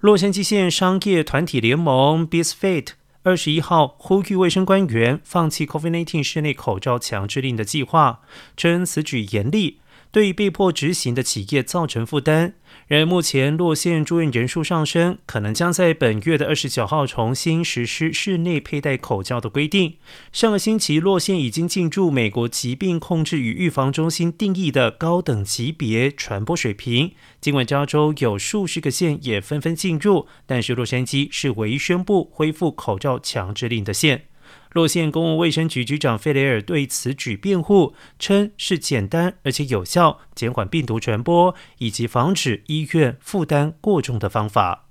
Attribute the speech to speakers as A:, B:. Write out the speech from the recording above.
A: 洛杉矶县商业团体联盟 b i s f i t 二十一号呼吁卫生官员放弃 COVID-19 室内口罩强制令的计划，称此举严厉。对被迫执行的企业造成负担。然而，目前洛县住院人数上升，可能将在本月的二十九号重新实施室内佩戴口罩的规定。上个星期，洛县已经进驻美国疾病控制与预防中心定义的高等级别传播水平。尽管加州有数十个县也纷纷进入，但是洛杉矶是唯一宣布恢复口罩强制令的县。洛县公共卫生局局长费雷尔对此举辩护，称是简单而且有效减缓病毒传播以及防止医院负担过重的方法。